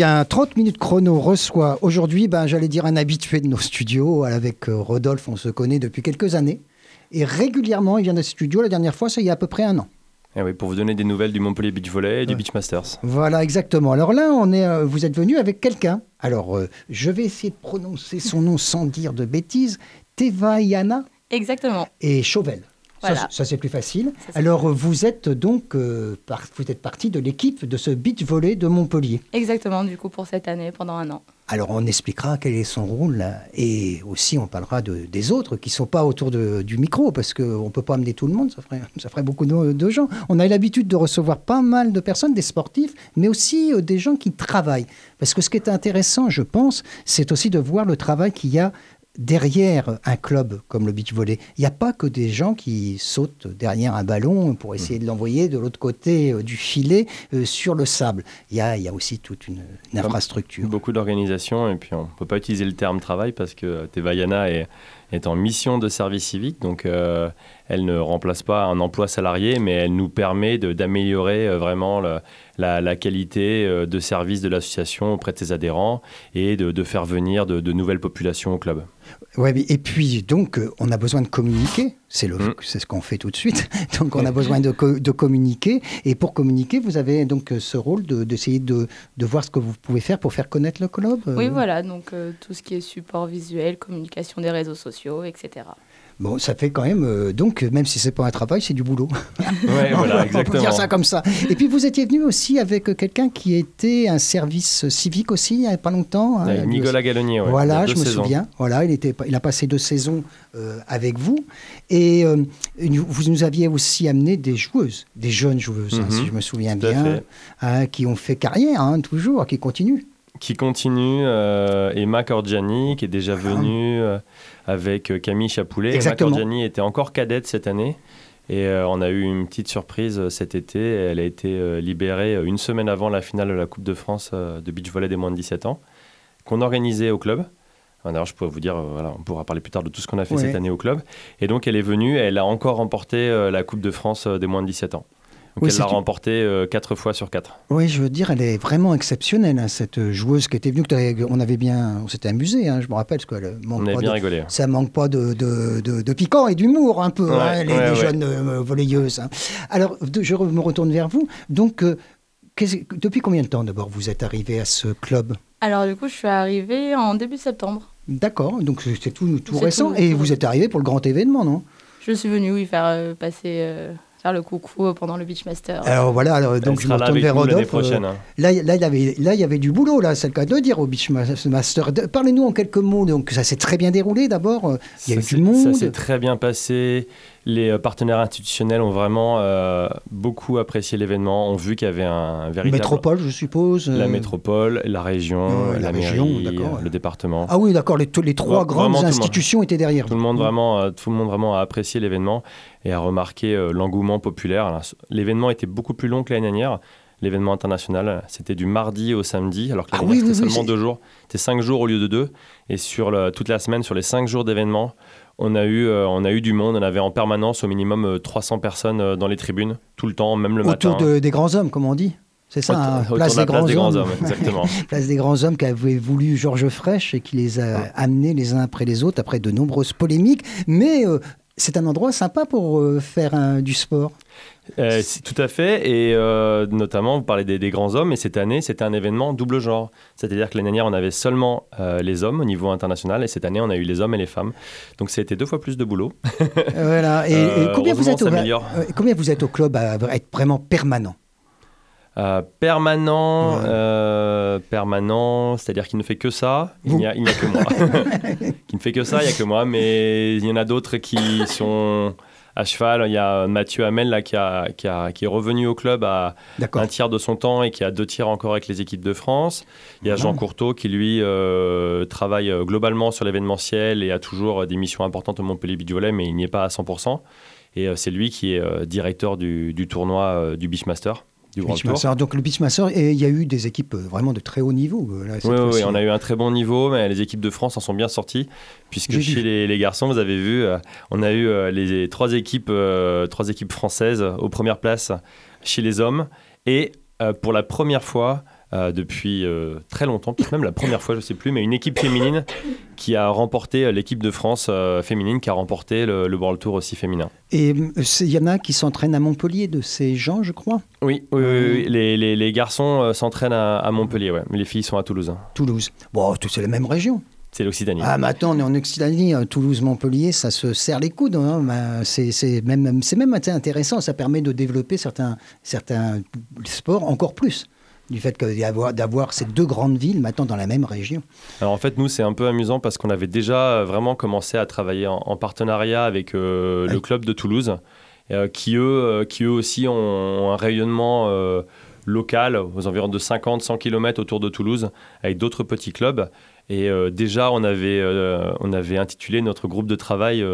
Bien, 30 minutes chrono reçoit aujourd'hui, ben, j'allais dire, un habitué de nos studios. Avec euh, Rodolphe, on se connaît depuis quelques années. Et régulièrement, il vient de ce studio. La dernière fois, ça y a à peu près un an. Eh oui, pour vous donner des nouvelles du Montpellier Beach Volley et du Beach Masters. Voilà, exactement. Alors là, on est, euh, vous êtes venu avec quelqu'un. Alors, euh, je vais essayer de prononcer son nom sans dire de bêtises. Tevayana Exactement. et Chauvel. Ça, Voilà. Ça, c'est plus facile. Alors, vous êtes donc euh, par- vous êtes partie de l'équipe de ce beach volley de Montpellier. Exactement, du coup, pour cette année, pendant un an. Alors, on expliquera quel est son rôle là, et aussi on parlera de, des autres qui sont pas autour de- du micro parce qu'on ne peut pas amener tout le monde, ça ferait, ça ferait beaucoup de, de gens. On a l'habitude de recevoir pas mal de personnes, des sportifs, mais aussi euh, des gens qui travaillent. Parce que ce qui est intéressant, je pense, c'est aussi de voir le travail qu'il y a derrière un club comme le beach volley. Il n'y a pas que des gens qui sautent derrière un ballon pour essayer de l'envoyer de l'autre côté euh, du filet euh, sur le sable. Il y a, il y a aussi toute une, une infrastructure. Beaucoup d'organisation et puis on ne peut pas utiliser le terme travail parce que Tevayana est, est en mission de service civique, donc euh, elle ne remplace pas un emploi salarié, mais elle nous permet d'améliorer euh, vraiment le- la, la qualité euh, de service de l'association auprès de ses adhérents et de, de faire venir de, de nouvelles populations au club. Ouais, et puis donc euh, on a besoin de communiquer, c'est Mm. c'est ce qu'on fait tout de suite. Donc on a besoin de, co- de communiquer et pour communiquer, vous avez donc ce rôle de- d'essayer de, de voir ce que vous pouvez faire pour faire connaître le club. Oui, voilà, donc euh, tout ce qui est support visuel, communication des réseaux sociaux, etc. Bon, ça fait quand même euh, donc même si c'est pas un travail, c'est du boulot. Ouais, voilà, on peut exactement. dire ça comme ça. Et puis vous étiez venu aussi avec quelqu'un qui était un service civique aussi il y a pas longtemps. hein. Nicolas Gallonier, ouais, voilà, je me saisons. souviens. Voilà, il, était, il a passé deux saisons euh, avec vous. Et euh, vous nous aviez aussi amené des joueuses, des jeunes joueuses, hein, Mhm. si je me souviens bien, hein, qui ont fait carrière, toujours, qui continuent. Qui continue, euh, Emma Cordiani, qui est déjà venue euh, avec euh, Camille Chapoulet. Exactement. Emma Cordiani était encore cadette cette année. Et euh, on a eu une petite surprise euh, cet été. Elle a été libérée une semaine avant la finale de la Coupe de France de beach volley des moins de 17 ans, qu'on organisait au club. Enfin, D'ailleurs, je pourrais vous dire, voilà, on pourra parler plus tard de tout ce qu'on a fait Ouais. cette année au club. Et donc, elle est venue, elle a encore remporté la Coupe de France des moins de 17 ans. Donc, Oui, elle l'a remportée euh, quatre fois sur quatre. Oui, je veux dire, elle est vraiment exceptionnelle, hein, cette joueuse qui était venue. que On avait bien, on s'était amusé, hein, je me rappelle, parce qu'elle manque On avait pas bien de- rigolé. Ça manque pas de, de, de- de piquant et d'humour un peu, Ouais, hein, les, ouais, les ouais. jeunes euh, volleyeuses. hein. Alors, de- je me retourne vers vous. Donc, euh, depuis combien de temps d'abord vous êtes arrivé à ce club? Alors, du coup, je suis arrivée en début septembre. D'accord, donc c'est tout, récent. tout- et tout vous êtes arrivé pour le grand événement, non? Je suis venue, oui, faire euh, passer, euh, faire le coucou euh, pendant le Beachmaster. Alors voilà, alors, donc je me retourne vers Rodolphe. prochaine. euh, hein. Là, là, il y avait, là, il y avait du boulot, là, c'est le cas de le dire au Beachmaster. Parlez-nous en quelques mots. Donc, ça s'est très bien déroulé d'abord. euh, Il y a eu du monde. Ça s'est très bien passé. Les euh, partenaires institutionnels ont vraiment euh, beaucoup apprécié l'événement, ont vu qu'il y avait un véritable... Métropole, je suppose. La euh, métropole, la région, la, la région, mairie, le département. Ah oui, d'accord, les, trois Ouais, grandes vraiment institutions étaient derrière. Tout le monde vraiment, euh, tout le monde vraiment a apprécié l'événement et a remarqué l'engouement populaire. L'événement était beaucoup plus long que l'année dernière. L'événement international, c'était du mardi au samedi, alors que Ah l'année oui, oui, c'était oui, seulement deux jours. C'était cinq jours au lieu de deux. Et sur le- toute la semaine, sur les cinq jours d'événement, on a eu, euh, on a eu du monde. On avait en permanence au minimum euh, 300 personnes euh, dans les tribunes, tout le temps, même le Autour matin. de- des grands hommes, comme on dit. C'est ça, hein, Autour- place, autour de la des, grands hommes. exactement. place des grands hommes qu'avait voulu Georges Frêche et qui les a amenés les uns après les autres après de nombreuses polémiques. Mais euh, c'est un endroit sympa pour euh, faire un- du sport. Euh, tout à fait, et euh, notamment, vous parlez des, des grands hommes, et cette année, c'était un événement double genre. C'est-à-dire que l'année dernière, on avait seulement euh, les hommes au niveau international, et cette année, on a eu les hommes et les femmes. Donc, c'était deux fois plus de boulot. voilà. Et, et combien, vous êtes au, combien vous êtes au club à être vraiment permanent? Euh, permanent, Ouais. euh, permanent, c'est-à-dire qu'il ne fait que ça, il n'y a, il n'y a que moi. fait que ça, il n'y a que moi, mais il y en a d'autres qui sont à cheval. Il y a Mathieu Hamel là, qui, a, qui, a- qui est revenu au club à, un tiers de son temps et qui a deux tiers encore avec les équipes de France. Il y a Ah. Jean Courteau qui, lui, euh, travaille euh, globalement sur l'événementiel et a toujours euh, des missions importantes au Montpellier Volley, mais il n'y est pas à 100%. Et euh, c'est lui qui est euh, directeur du, du tournoi du Beachmaster, du World Tour. Donc le Beachmaster, et il y a eu des équipes euh, vraiment de très haut niveau. euh, Là, Oui, oui, fois-ci. oui, on a eu un très bon niveau, mais les équipes de France en sont bien sorties, puisque J'ai chez les, les garçons, vous avez vu, euh, on a eu euh, les trois équipes, euh, trois équipes françaises aux premières places chez les hommes, et euh, pour la première fois, euh, depuis euh, très longtemps, peut-être même la première fois, je ne sais plus, mais une équipe féminine qui a remporté euh, l'équipe de France féminine, qui a remporté le, World Tour aussi féminin. Et il y en a qui s'entraînent à Montpellier, de ces gens, je crois? Oui, oui, Les, les, les, garçons s'entraînent à, à, Montpellier, ouais. mais les filles sont à Toulouse. Toulouse. Bon, c'est la même région. C'est l'Occitanie. Ah, mais attends, on est en Occitanie, Toulouse-Montpellier, ça se serre les coudes. Hein. Ben, c'est même, même intéressant, ça permet de développer certains, certains sports encore plus du fait d'avoir ces deux grandes villes maintenant dans la même région Alors en fait, nous, c'est un peu amusant parce qu'on avait déjà vraiment commencé à travailler en, partenariat avec euh, le club de Toulouse, euh, qui, eux, euh, qui eux aussi ont, un rayonnement local aux environs de 50-100 km autour de Toulouse, avec d'autres petits clubs. Et déjà, on avait, on avait intitulé notre groupe de travail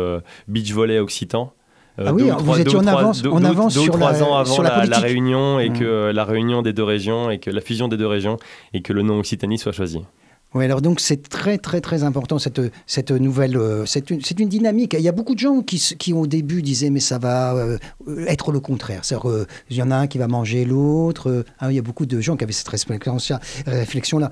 Beach Volley Occitan. Euh, ah oui, vous étiez en avance, en avance deux, sur trois la, ans avant sur la, la, réunion et mmh. que la réunion des deux régions et que la fusion des deux régions et que le nom Occitanie soit choisi. Oui, alors donc c'est très très très important cette, cette nouvelle, euh, c'est une, une, dynamique. Il y a beaucoup de gens qui, qui au début disaient mais ça va euh, être le contraire. Euh, il y en a un qui va manger l'autre. Ah, il y a beaucoup de gens qui avaient cette réflexion-là.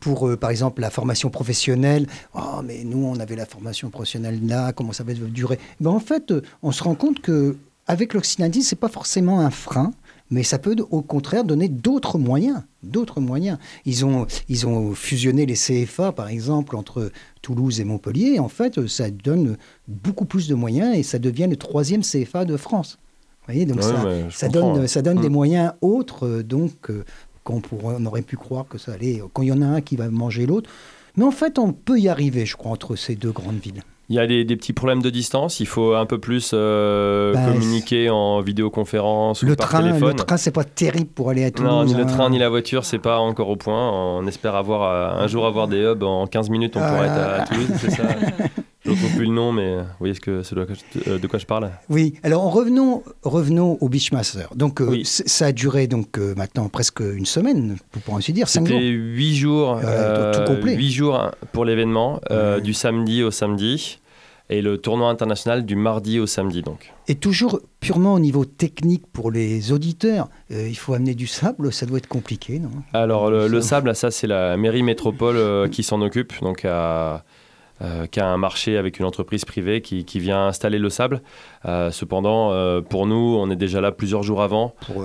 pour par exemple la formation professionnelle, oh, mais nous on avait la formation professionnelle là, comment ça va durer? Ben, En fait, on se rend compte que avec l'occidentalisme, c'est pas forcément un frein mais ça peut au contraire donner d'autres moyens. D'autres moyens. Ils ont, ils ont fusionné les CFA, par exemple, entre Toulouse et Montpellier. En fait, ça donne beaucoup plus de moyens et ça devient le troisième CFA de France. Vous voyez, donc ça, ça, donne, ça donne des mm. moyens autres, euh, donc euh, qu'on on aurait pu croire que ça allait. Quand il y en a un qui va manger l'autre. Mais en fait, on peut y arriver, je crois, entre ces deux grandes villes. Il y a des, petits problèmes de distance. Il faut un peu plus euh, bah, communiquer en vidéoconférence le ou par train, téléphone. Le train, c'est pas terrible pour aller à Toulouse. Non, ni le train ni la voiture, c'est pas encore au point. On espère avoir euh, un jour avoir des hubs en 15 minutes. On ah. pourrait être à, Toulouse, c'est ça plus le nom, mais vous voyez ce que, euh, de quoi je parle? Oui. Alors revenons, revenons au Beachmaster. Donc ça a duré donc maintenant presque une semaine, pour ainsi dire, cinq jours. C'était huit jours, tout complet. Huit jours pour l'événement, du samedi au samedi et le tournoi international du mardi au samedi donc. Et toujours purement au niveau technique pour les auditeurs, euh, il faut amener du sable, ça doit être compliqué, non? Alors le, sable, ça c'est la mairie métropole euh, qui s'en occupe, donc euh, qui a un marché avec une entreprise privée qui, qui vient installer le sable. cependant, pour nous, on est déjà là plusieurs jours avant pour,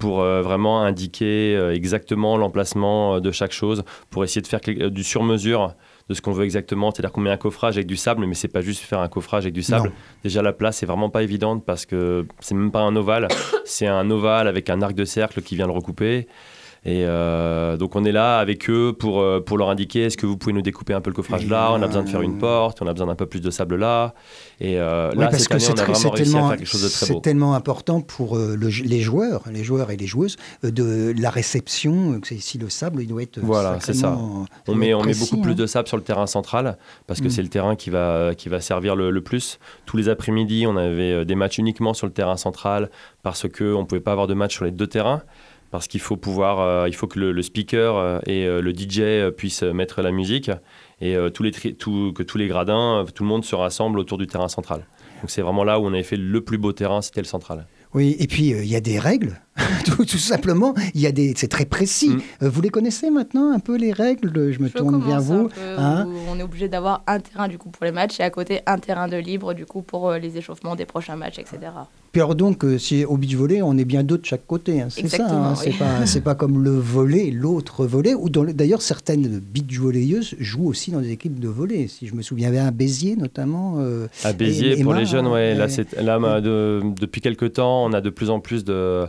pour vraiment indiquer exactement l'emplacement de chaque chose, pour essayer de faire du sur-mesure de ce qu'on veut exactement. C'est-à-dire qu'on met un coffrage avec du sable, mais c'est pas juste faire un coffrage avec du sable. Déjà, la place est vraiment pas évidente parce que c'est même pas un ovale, c'est un ovale avec un arc de cercle qui vient le recouper. Et euh, donc on est là avec eux pour, euh, pour leur indiquer est-ce que vous pouvez nous découper un peu le coffrage là? On a besoin de faire une porte, on a besoin d'un peu plus de sable là. Et euh, là, cette année, on a vraiment réussi à faire quelque chose de très beau. C'est tellement important pour les joueurs, les joueurs et les joueuses, de la réception. Si le sable, il doit être. Voilà, c'est ça. On met, on met beaucoup plus hein. de sable sur le terrain central parce que mm. c'est le terrain qui va, qui va servir le, le plus. Tous les après-midi, on avait des matchs uniquement sur le terrain central parce qu'on ne pouvait pas avoir de match sur les deux terrains parce qu'il faut pouvoir, euh, il faut que le, speaker euh, et euh, le DJ puissent mettre la musique et que tous les gradins, tout le monde se rassemble autour du terrain central. Donc c'est vraiment là où on avait fait le plus beau terrain, c'était le central. Oui, et puis il y a des règles, tout, simplement. Il y a des, c'est très précis. Mm. vous les connaissez maintenant un peu les règles? Je me tourne vers vous. Hein on est obligé d'avoir un terrain du coup pour les matchs et à côté un terrain de libre du coup pour les échauffements des prochains matchs, etc. Puis alors donc, euh, si au beach volley, on est bien deux de chaque côté. Hein, c'est ça. Hein, c'est pas, c'est pas comme le volley, l'autre volley. Ou d'ailleurs, certaines beach volleyeuses jouent aussi dans des équipes de volley. Si je me souviens bien, à Béziers notamment. Euh, à Béziers pour les jeunes, ouais. Là, là depuis quelques temps, on a de plus en plus de,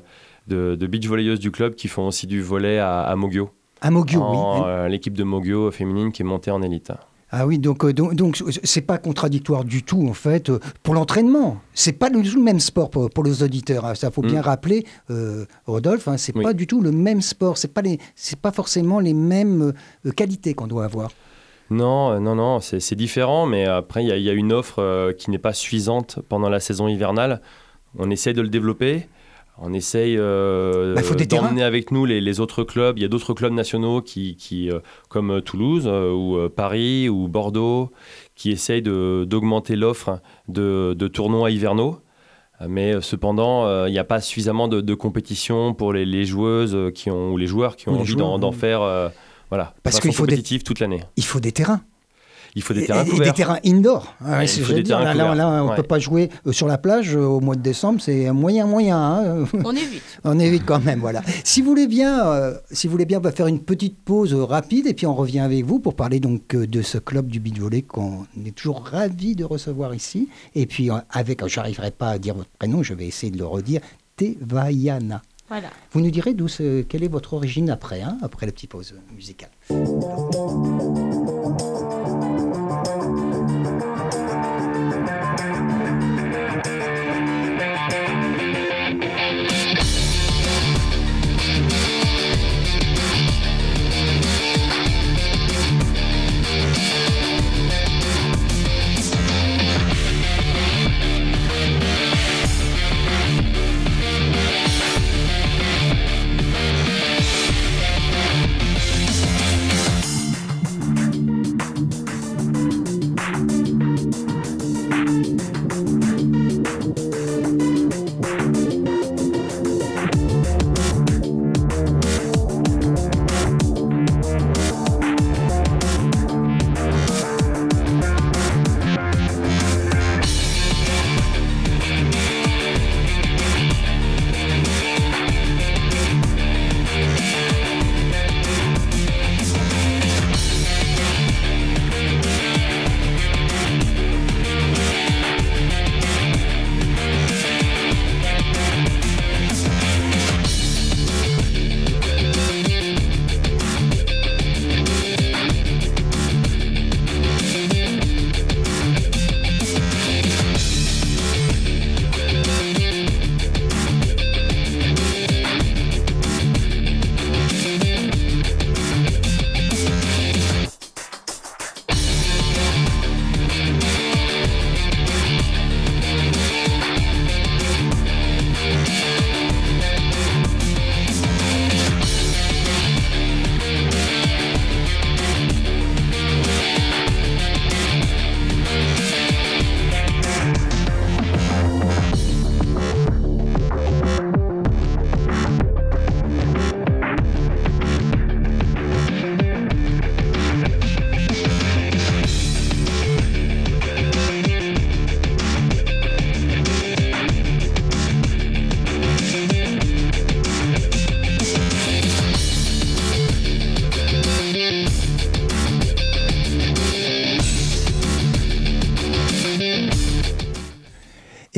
de, beach volleyeuses du club qui font aussi du volley à, à Mogio. À Mogio, oui. Euh, l'équipe de Mogio féminine qui est montée en élite. Ah oui, donc euh, donc donc c'est pas contradictoire du tout en fait euh, pour l'entraînement. C'est pas du tout le même sport pour, pour les auditeurs. Hein. Ça faut bien mm. rappeler, euh, Rodolphe. Hein, c'est pas du tout le même sport. C'est pas les c'est pas forcément les mêmes qualités qu'on doit avoir. Non, non, non, c'est différent, mais après, il y, y, a une offre qui n'est pas suffisante pendant la saison hivernale. On essaie de le développer. On essaye euh, bah, d'emmener avec nous les, autres clubs. Il y a d'autres clubs nationaux qui, euh, comme euh, Toulouse ou Paris ou Bordeaux, qui essayent d'augmenter l'offre de, tournois hivernaux. Mais euh, cependant, euh, il n'y a pas suffisamment de, de compétition pour les, les joueuses euh, qui ont, ou les joueurs qui ont Ou envie d'en faire. euh, voilà, Parce qu'il faut des- toute l'année. Il faut des terrains. Il faut des Et- terrains et, couverts. des terrains indoor. Ah, Ouais, il faut des terrains Là, là, là, on ne peut pas jouer euh, sur la plage euh, au mois de décembre, c'est un moyen, moyen. hein. On évite. On évite quand même, voilà. Si vous voulez bien, euh, si vous voulez bien, on va faire une petite pause rapide et puis on revient avec vous pour parler donc de ce club du beach volley qu'on est toujours ravi de recevoir ici. Et puis avec, j'arriverai pas à dire votre prénom, je vais essayer de le redire, Tevayana. Voilà. Vous nous direz d'où ce- quelle est votre origine après, hein, après la petite pause musicale.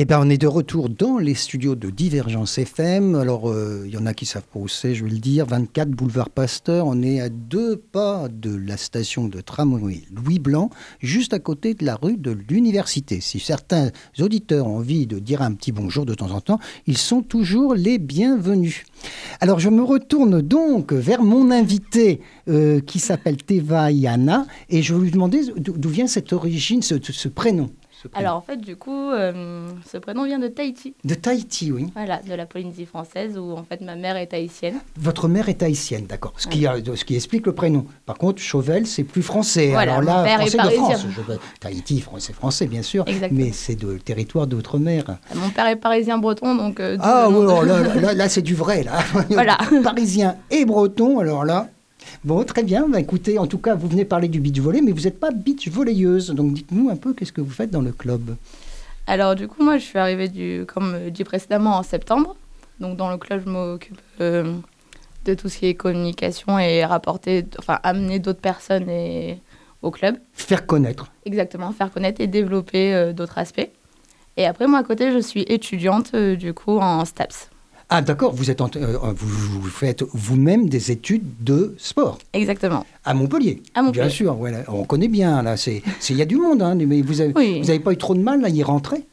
Ben, on est de retour dans les studios de Divergence FM. Alors, euh, il y en a qui savent pas où c'est, je vais le dire. 24 boulevard Pasteur. On est à deux pas de la station de tramway Louis Blanc, juste à côté de la rue de l'Université. Si certains auditeurs ont envie de dire un petit bonjour de temps en temps, ils sont toujours les bienvenus. Alors, je me retourne donc vers mon invité euh, qui s'appelle Teva Yana et je vais lui demander d'où vient cette origine, ce prénom. Ce prénom. Alors en fait, du coup, euh, ce prénom vient de Tahiti. De Tahiti, oui. Voilà, de la Polynésie française où en fait ma mère est tahitienne. Votre mère est haïtienne, d'accord. Ce, qui a- ce qui explique le prénom. Par contre, Chauvel, c'est plus français. Voilà, Alors là, français de France. Je veux- Tahiti, c'est français, bien sûr. Exactement. Mais c'est de territoire d'outre-mer. Mon père est parisien breton, donc. euh, Ah de- alors là, là, là, c'est du vrai, là. Voilà. Parisien et breton, alors là. Bon, très bien. Bah, écoutez, en tout cas, vous venez parler du beach volley, mais vous n'êtes pas beach volleyeuse. Donc dites-nous un peu qu'est-ce que vous faites dans le club. Alors du coup, moi, je suis arrivée, du, comme euh, dit précédemment, en septembre. Donc dans le club, je m'occupe euh, de tout ce qui est communication et rapporter, enfin amener d'autres personnes et, au club. Faire connaître. Exactement, faire connaître et développer euh, d'autres aspects. Et après, moi, à côté, je suis étudiante, euh, du coup, en STAPS. Ah, d'accord, vous, êtes en- euh, vous, vous faites vous-même des études de sport. Exactement. À Montpellier. À Montpellier. Bien sûr, on connaît bien, là. c'est- c'est- Il y a du monde, hein, mais vous n'avez Oui. pas eu trop de mal à y rentrer?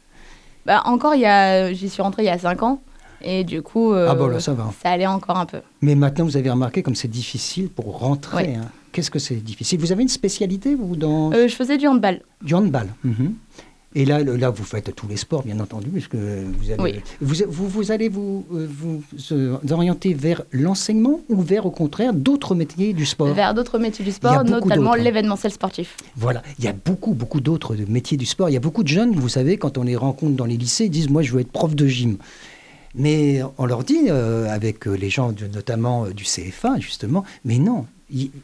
Bah, encore, il y a, j'y suis rentrée il y a 5 ans. Et du coup, euh, Ah bon, là, ça va. ça allait encore un peu. Mais maintenant, vous avez remarqué comme c'est difficile pour rentrer. Oui. hein. Qu'est-ce que c'est difficile? Vous avez une spécialité, vous, dans Euh, je faisais du handball. du handball Mhm. Et là, là, vous faites tous les sports, bien entendu, puisque vous allez, Oui. vous, vous, vous allez vous, euh, vous, euh, orienter vers l'enseignement ou vers, au contraire, d'autres métiers du sport? Vers d'autres métiers du sport, notamment hein. l'événementiel sportif. Voilà, il y a beaucoup, beaucoup d'autres métiers du sport. Il y a beaucoup de jeunes, vous savez, quand on les rencontre dans les lycées, ils disent Moi, je veux être prof de gym. Mais on leur dit, euh, avec les gens de- notamment euh, du CFA, justement, mais non,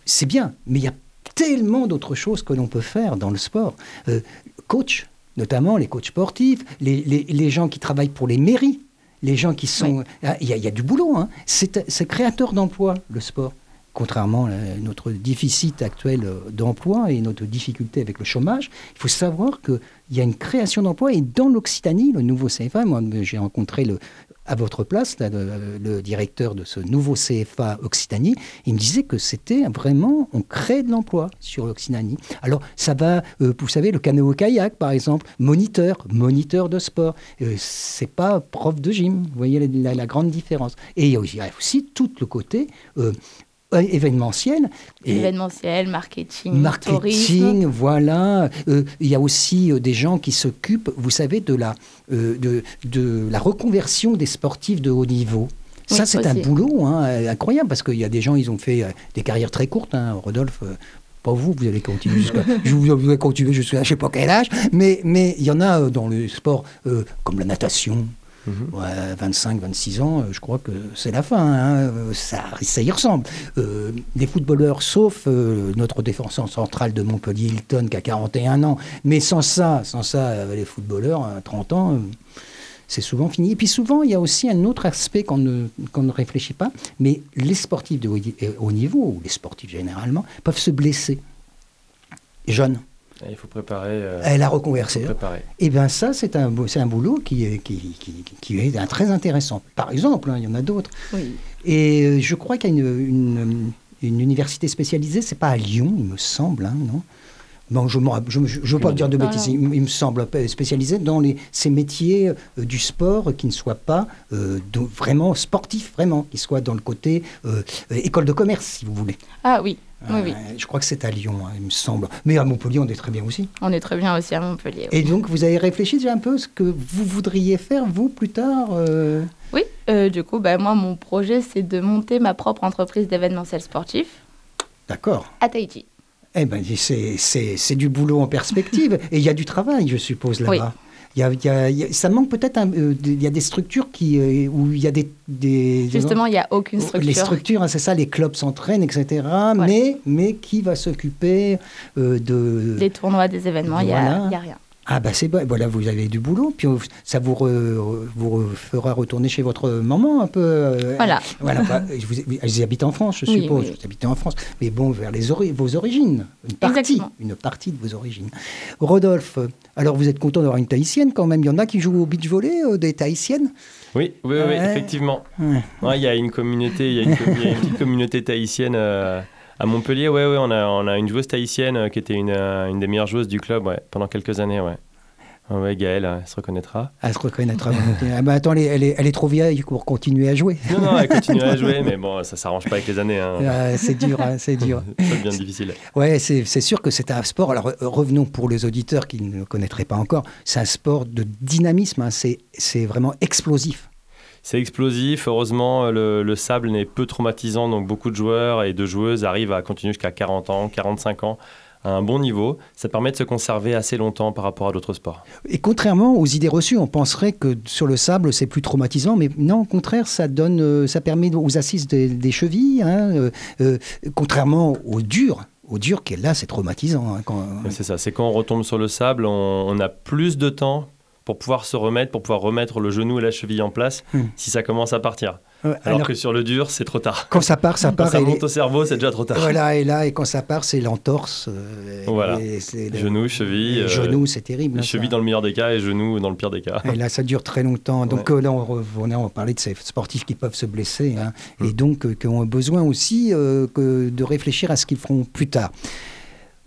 c'est bien, mais il y a tellement d'autres choses que l'on peut faire dans le sport. Euh, coach, notamment les coachs sportifs, les, les- les gens qui travaillent pour les mairies, les gens qui sont... Ah, Il y, a- il y a du boulot, hein. c'est c'est créateur d'emplois, le sport. Contrairement à notre déficit actuel euh, d'emploi et notre difficulté avec le chômage, il faut savoir qu'il y a une création d'emplois et dans l'Occitanie, le nouveau CFA, moi j'ai rencontré le, à votre place le, directeur de ce nouveau CFA Occitanie, il me disait que c'était vraiment, on crée de l'emploi sur l'Occitanie. Alors ça va, euh, vous savez, le canoë-kayak par exemple, moniteur, moniteur de sport, euh, c'est pas prof de gym, vous voyez la, grande différence. Et il y a aussi, il y a aussi tout le côté euh, événementiel. Et- Événementiel, marketing, Marketing, tourisme. voilà. Euh, il y a aussi euh, des gens qui s'occupent, vous savez, de la, euh, de, de la reconversion des sportifs de haut niveau. Ça, c'est un boulot hein, euh, incroyable parce qu'il y a des gens, ils ont fait euh, des carrières très courtes. Hein. Rodolphe, euh, pas vous, vous allez continuer jusqu'à je vous allez continuer jusqu'à je sais pas quel âge, mais mais il y en a euh, dans le sport euh, comme la natation. Mhm. Ouais, 25, 26 ans, euh, je crois que c'est la fin. hein, euh, Ça, ça y ressemble. Euh, les footballeurs, sauf euh, notre défenseur central de Montpellier, Hilton, qui a 41 ans. Mais sans ça, sans ça, euh, les footballeurs, à 30 ans, euh, c'est souvent fini. Et puis souvent, il y a aussi un autre aspect qu'on ne, qu'on ne réfléchit pas, mais les sportifs de euh, haut niveau, ou les sportifs généralement, peuvent se blesser. Jeunes. Et Il faut préparer. euh, Elle a reconversé. préparer. Eh bien ça, c'est un, un boulot qui est, qui, qui- qui est un- très intéressant. Par exemple, hein, il y en a d'autres. Oui. Et euh, je crois qu'il y a une, une, une université spécialisée, c'est pas à Lyon, il me semble, hein, non? Bon, je ne veux pas dire de bêtises, il, il me semble euh, spécialisé dans les, ces métiers euh, du sport qui ne soient pas euh, de- vraiment sportifs, vraiment, qui soient dans le côté euh, euh, école de commerce, si vous voulez. Ah oui, oui, oui. Euh, je crois que c'est à Lyon, hein, il me semble. Mais à Montpellier, on est très bien aussi. On est très bien aussi à Montpellier. oui. Et donc, vous avez réfléchi déjà un peu ce que vous voudriez faire, vous, plus tard euh, Oui, euh, du coup, bah, moi, mon projet, c'est de monter ma propre entreprise d'événementiel sportif D'accord. à Tahiti. Eh ben, c'est- du boulot en perspective. Et il y a du travail, je suppose, là-bas. Il y a- y a- il y a- ça manque peut-être, euh, des- il y a des structures qui, euh, où il y a des... des Justement, il n'y a aucune Oh, structure. Les structures, hein, c'est ça, les clubs s'entraînent, etc. Mais, mais qui va s'occuper euh, de... Des tournois, des événements, il n'y Voilà. a rien. Ah bah c'est bon, voilà, vous avez du boulot, puis ça vous, re- vous fera retourner chez votre maman un peu. euh, Voilà. Voilà, bah, vous, vous habitez en France, je Oui, suppose. oui. Vous habitez en France, mais bon, vers les ori- vos origines, une partie, Exactement. une partie de vos origines. Rodolphe, alors vous êtes content d'avoir une Tahitienne quand même. Il y en a qui jouent au beach volley, euh, des Tahitiennes? Oui, oui, oui, Ouais. effectivement. Ouais. Ouais, Il y a une communauté, il y a une, com- il y a une petite communauté tahitienne euh, à Montpellier. Ouais, ouais, on a, on a une joueuse tahitienne euh, qui était une, euh, une des meilleures joueuses du club ouais, pendant quelques années. Ouais, Ouais, Gaëlle, elle se reconnaîtra. Elle se reconnaîtra. ah bah attends, elle est, elle est- elle est trop vieille pour continuer à jouer. Non, non, elle continue à jouer, mais bon, ça s'arrange pas avec les années. Hein. Ah, c'est dur, hein, c'est dur. Ça devient difficile. Ouais, c'est c'est sûr que c'est un sport. Alors euh, revenons pour les auditeurs qui ne le connaîtraient pas encore. C'est un sport de dynamisme. hein, c'est c'est vraiment explosif. C'est explosif. Heureusement, le, le sable n'est peu traumatisant, donc beaucoup de joueurs et de joueuses arrivent à continuer jusqu'à 40 ans, 45 ans à un bon niveau. Ça permet de se conserver assez longtemps par rapport à d'autres sports. Et contrairement aux idées reçues, on penserait que sur le sable c'est plus traumatisant, mais non, au contraire, ça donne, euh, ça permet aux assises des, des chevilles. hein, euh, euh, contrairement au dur, au dur qui est là, c'est traumatisant. hein, quand- C'est ça, c'est quand on retombe sur le sable, on, on a plus de temps pour pouvoir se remettre, pour pouvoir remettre le genou et la cheville en place Hmm. si ça commence à partir. Alors, alors, que sur le dur, c'est trop tard. quand ça part, ça Quand part. ça et les- monte au cerveau, c'est déjà trop tard. Voilà, et là, et quand ça part, c'est l'entorse. euh, Voilà. Genou, cheville, euh, genoux, c'est terrible. hein, Cheville ça. dans le meilleur des cas et genou dans le pire des cas. Et là, ça dure très longtemps. Donc euh, là, on, on, on parlait de ces sportifs qui peuvent se blesser hein, et donc euh, qui ont besoin aussi que de réfléchir à ce qu'ils feront plus tard.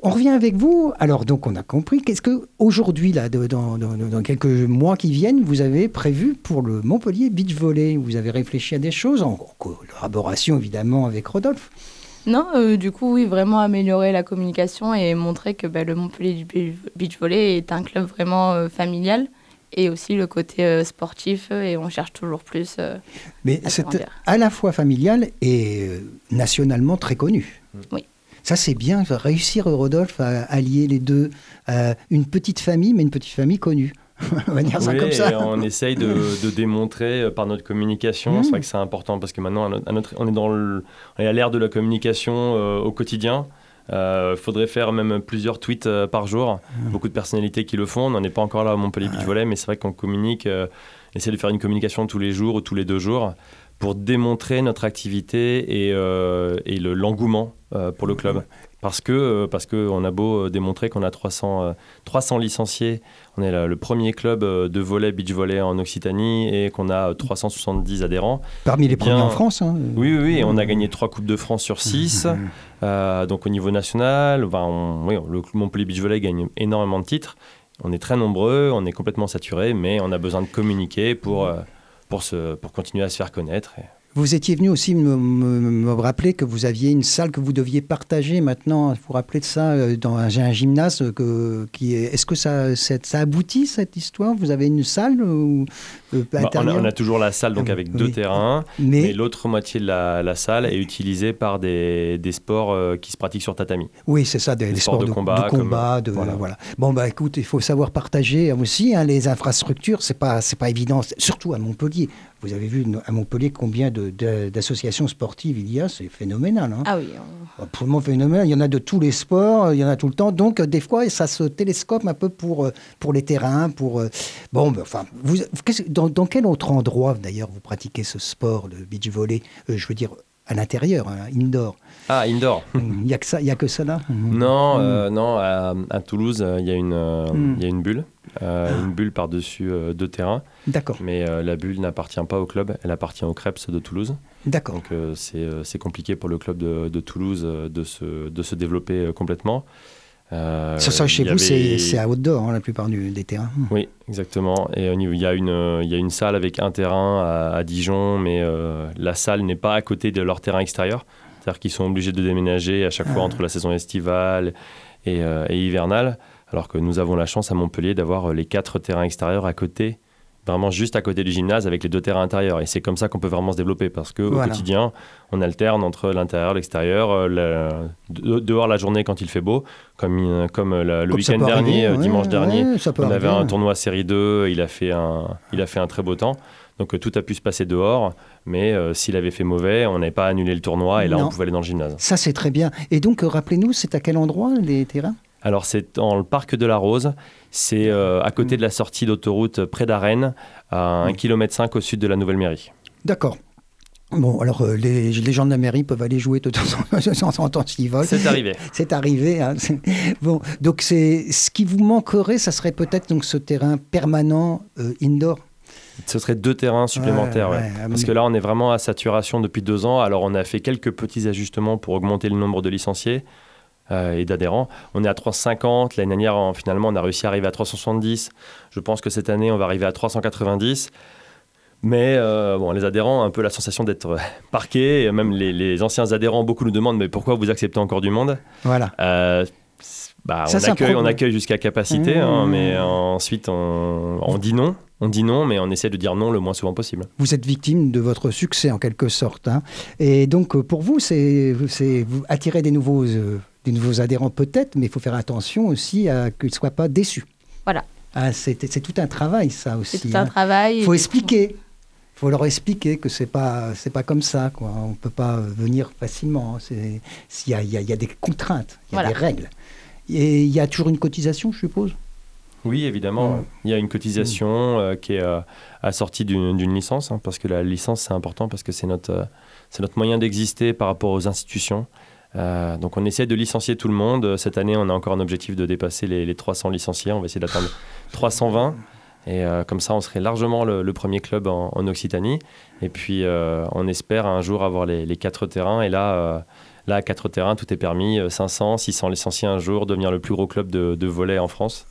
On revient avec vous. Alors donc, on a compris. Qu'est-ce que aujourd'hui, là, de- dans, dans- dans quelques mois qui viennent, vous avez prévu pour le Montpellier Beach Volley? Vous avez réfléchi à des choses en collaboration évidemment avec Rodolphe? Non, euh, du coup, oui, vraiment améliorer la communication et montrer que bah, le Montpellier du Beach Volley est un club vraiment euh, familial et aussi le côté euh, sportif et on cherche toujours plus. Mais c'est à la fois familial et nationalement très connu. Oui. Ça, c'est bien, réussir, Rodolphe, à allier les deux. une petite famille, mais une petite famille connue. on va dire ça comme ça. on essaye de, démontrer euh, par notre communication. C'est vrai que c'est important parce que maintenant, on est dans le, à l'ère de la communication euh, au quotidien. Il euh, faudrait faire même plusieurs tweets par jour. Beaucoup de personnalités qui le font. On n'en est pas encore là à Montpellier Beach Volley, mais c'est vrai qu'on communique, essaie de faire une communication tous les jours ou tous les deux jours pour démontrer notre activité et, et l'engouement pour le club. Parce que parce qu'on a beau démontrer qu'on a 300, 300 licenciés on est le premier club euh, de volley, beach volley en Occitanie et qu'on a 370 euh, adhérents. Parmi les premiers en France hein. Oui, oui, et on a gagné trois Coupes de France sur 6. Euh, donc au niveau national, oui, le Montpellier Beach Volley gagne énormément de titres. On est très nombreux, on est complètement saturé, mais on a besoin de communiquer pour, pour, se, pour continuer à se faire connaître. Vous étiez venu aussi me, rappeler que vous aviez une salle que vous deviez partager maintenant. Vous vous rappelez de ça euh, dans un, gymnase est. Est-ce que ça, ça, aboutit cette histoire? Vous avez une salle euh, bah, on, a, toujours la salle donc avec deux terrains, mais, l'autre moitié de la, salle est utilisée par des, des sports euh, qui se pratiquent sur tatami. Oui, c'est ça, des, sports, de, combat. De combat de, voilà. Bon bah écoute, il faut savoir partager aussi hein, les infrastructures. C'est pas c'est pas évident, surtout à Montpellier. Vous avez vu à Montpellier combien d'associations sportives il y a, c'est phénoménal. Hein. Ah oui. Absolument phénoménal. Il y en a de tous les sports, il y en a tout le temps. Donc, des fois, ça se télescope un peu pour, euh, pour les terrains. Pour, euh, bon, ben, enfin, vous, dans, quel autre endroit, d'ailleurs, vous pratiquez ce sport, le beach volley euh, Je veux dire, à l'intérieur, hein, indoor. Ah, indoor. Il n'y a, que ça, y a que ça là Non, mm. non à, Toulouse, il y, a une, mm. il y a une bulle. une bulle par-dessus deux terrains. D'accord. Mais euh, la bulle n'appartient pas au club, elle appartient au Krebs de Toulouse. D'accord. Donc euh, euh, c'est compliqué pour le club de, de Toulouse de se, de se développer complètement. Ça, ça, chez vous, c'est à outdoor hein, la plupart du, des terrains. Oui, exactement. Et il y, a une, il y a une salle avec un terrain à, Dijon, mais la salle n'est pas à côté de leur terrain extérieur. C'est-à-dire qu'ils sont obligés de déménager à chaque fois ah. entre la saison estivale et, et, hivernale, alors que nous avons la chance à Montpellier d'avoir les quatre terrains extérieurs à côté vraiment juste à côté du gymnase avec les deux terrains intérieurs. Et c'est comme ça qu'on peut vraiment se développer parce qu'au quotidien, on alterne entre l'intérieur, l'extérieur, euh, dehors la journée quand il fait beau, comme, comme euh, le week-end dernier, euh, dimanche dernier, on avait un tournoi série 2, il a fait un, il a fait un très beau temps. Donc tout a pu se passer dehors, mais s'il avait fait mauvais, on n'avait pas annulé le tournoi et là on pouvait aller dans le gymnase. Ça c'est très bien. Et donc rappelez-nous, c'est à quel endroit les terrains? Alors c'est dans le parc de la Rose, c'est euh, à côté de la sortie d'autoroute près d'Arène, à 1,5 km au sud de la nouvelle mairie. D'accord. Bon, alors euh, les, gens de la mairie peuvent aller jouer de temps en temps s'ils veulent. C'est arrivé. C'est arrivé. Hein. Bon, donc c'est ce qui vous manquerait, ça serait peut-être donc ce terrain permanent euh, indoor. Ce serait deux terrains supplémentaires, parce que là on est vraiment à saturation depuis deux ans. Alors on a fait quelques petits ajustements pour augmenter le nombre de licenciés. Euh, et d'adhérents. On est à 350. L'année dernière, finalement, on a réussi à arriver à 370. Je pense que cette année, on va arriver à 390. Mais euh, bon, les adhérents ont un peu la sensation d'être euh, parqués. même les, anciens adhérents, beaucoup nous demandent mais pourquoi vous acceptez encore du monde? Voilà. bah, on, accueille, on, accueille, jusqu'à capacité, hein, mmh. mais ensuite on, on, dit non. On dit non, mais on essaie de dire non le moins souvent possible. Vous êtes victime de votre succès en quelque sorte. Hein. Et donc pour vous, c'est attirer des nouveaux des nouveaux adhérents peut-être, mais il faut faire attention aussi à qu'ils ne soient pas déçus. Voilà. Ah, c'est tout un travail, ça aussi. C'est tout un hein. travail. Il faut expliquer. Il faut leur expliquer que c'est pas c'est pas comme ça quoi. On peut pas venir facilement. Il y a, y, y a, des contraintes, il y a des règles. Et il y a toujours une cotisation, je suppose? Oui, évidemment. Il y a une cotisation euh, qui est euh, assortie d'une licence, hein, parce que la licence c'est important parce que c'est notre euh, c'est notre moyen d'exister par rapport aux institutions. Euh, donc on essaie de licencier tout le monde. Cette année, on a encore un objectif de dépasser les, 300 licenciés. On va essayer d'atteindre 320. Et euh, comme ça, on serait largement le, premier club en, Occitanie. Et puis, euh, on espère un jour avoir les, les quatre terrains. Et là, là, à quatre terrains, tout est permis. 500, 600 licenciés un jour, devenir le plus gros club de, de volet en France.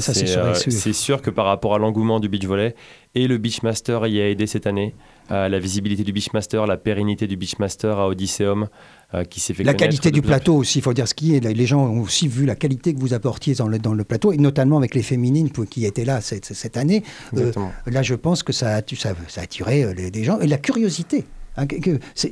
Ça c'est euh, c'est sûr que par rapport à l'engouement du beach volley et le Beachmaster y a aidé cette année. euh, la visibilité du Beachmaster, la pérennité du Beachmaster à Odysseum euh, qui s'est fait La qualité du plus plateau aussi, il faut dire ce qui est. Les gens ont aussi vu la qualité que vous apportiez dans le, dans le plateau, et notamment avec les féminines qui étaient là cette, cette année. Euh, là, je pense que ça a, ça, ça a attiré les, gens et la curiosité. hein,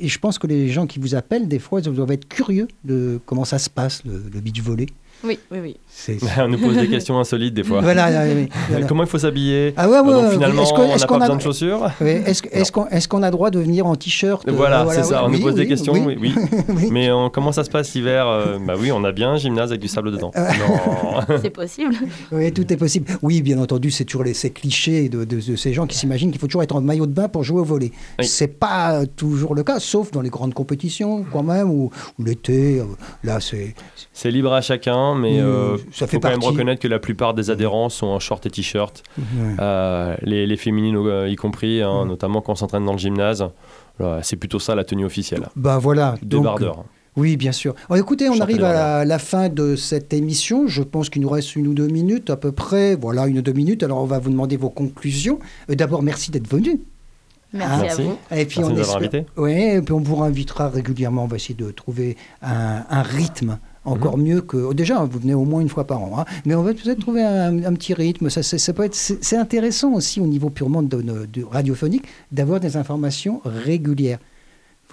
et je pense que les gens qui vous appellent, des fois, ils doivent être curieux de comment ça se passe, le, le beach volley. Oui, oui, oui. C'est- On nous pose des questions insolites des fois. voilà, oui, oui, voilà. Comment il faut s'habiller Ah ouais, ouais, Donc ouais, finalement, est-ce on n'a qu'on pas a- besoin de chaussures. Oui, Est-ce qu'on est qu'on a droit de venir en t-shirt euh, Voilà, c'est ça. On oui, nous pose des questions. oui. Oui, oui. Oui. Mais on- comment ça se passe l'hiver Euh, Bah oui, on a bien un gymnase avec du sable dedans. Euh. Non. C'est possible. Oui, tout est possible. Oui, bien entendu, c'est toujours les, ces clichés de, de- de ces gens qui s'imaginent qu'il faut toujours être en maillot de bain pour jouer au volet. Oui. C'est pas toujours le cas, sauf dans les grandes compétitions, quand même, ou, l'été. euh, Là, c'est. C'est libre à chacun, mais Oui, euh, ça fait faut quand même reconnaître que la plupart des adhérents sont en short et t-shirt. Ouais. Euh, les, les féminines euh, y compris, hein, Mm. notamment quand on s'entraîne dans le gymnase. C'est plutôt ça la tenue officielle. Ben voilà. donc, Débardeur. Oui, bien sûr. Alors, écoutez, on arrive à la, la fin de cette émission. Je pense qu'il nous reste une ou deux minutes à peu près. Voilà, une ou deux minutes. Alors, on va vous demander vos conclusions. D'abord, merci d'être venu. Merci, Merci. à vous. Et puis, Merci on de nous avoir espère- invités. Oui, et puis on vous réinvitera régulièrement. On va essayer de trouver un, un rythme encore mieux que. Déjà, vous venez au moins une fois par an, hein, mais on va peut-être trouver un, un petit rythme. Ça, peut être. C'est intéressant aussi au niveau purement de, de- de radiophonique d'avoir des informations régulières.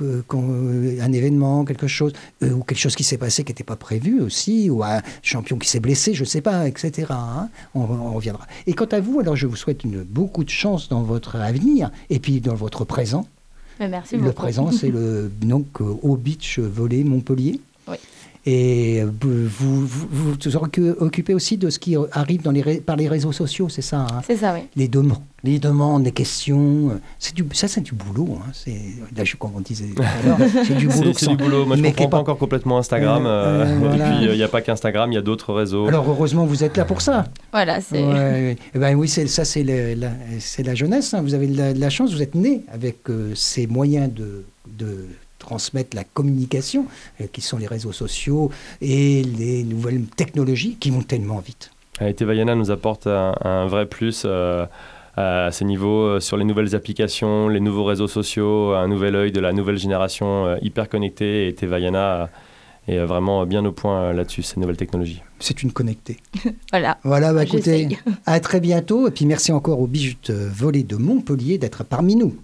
Euh, quand, euh, un événement, quelque chose, euh, ou quelque chose qui s'est passé qui n'était pas prévu aussi, ou un champion qui s'est blessé, je ne sais pas, etc. hein. on, on reviendra. Et quant à vous, alors je vous souhaite une, beaucoup de chance dans votre avenir et puis dans votre présent. Merci Le beaucoup. présent, c'est le donc euh, au beach volley Montpellier. Oui. Et euh, vous, vous, vous vous occu- occupez aussi de ce qui arrive dans les par les réseaux sociaux, c'est ça hein? C'est ça, oui. les, demandes, les demandes, les questions. euh, C'est du, ça, c'est du boulot. Hein. C'est, là, je, comme on disait c'est du boulot. C'est du boulot. Moi, je mais comprends pas pas- encore complètement Instagram. Euh, euh, euh, voilà. Et puis, il n'y a pas qu'Instagram, il y a d'autres réseaux. Alors, heureusement, vous êtes là pour ça. Voilà, c'est. Ouais, ouais. Eh ben oui, c'est, ça, c'est, le- la, c'est la jeunesse. hein. Vous avez de la, la chance, vous êtes né avec euh, ces moyens de, de transmettre la communication, euh, qui sont les réseaux sociaux et les nouvelles technologies qui vont tellement vite. Et Tevayana nous apporte un, un vrai plus euh, à ce niveau euh, sur les nouvelles applications, les nouveaux réseaux sociaux, un nouvel œil de la nouvelle génération euh, hyper connectée. Et Tevayana est euh, vraiment bien au point euh, là-dessus, ces nouvelles technologies. C'est une connectée. Voilà. Voilà, bah, écoutez, à très bientôt. Et puis merci encore au Bijut Volé de Montpellier d'être parmi nous. «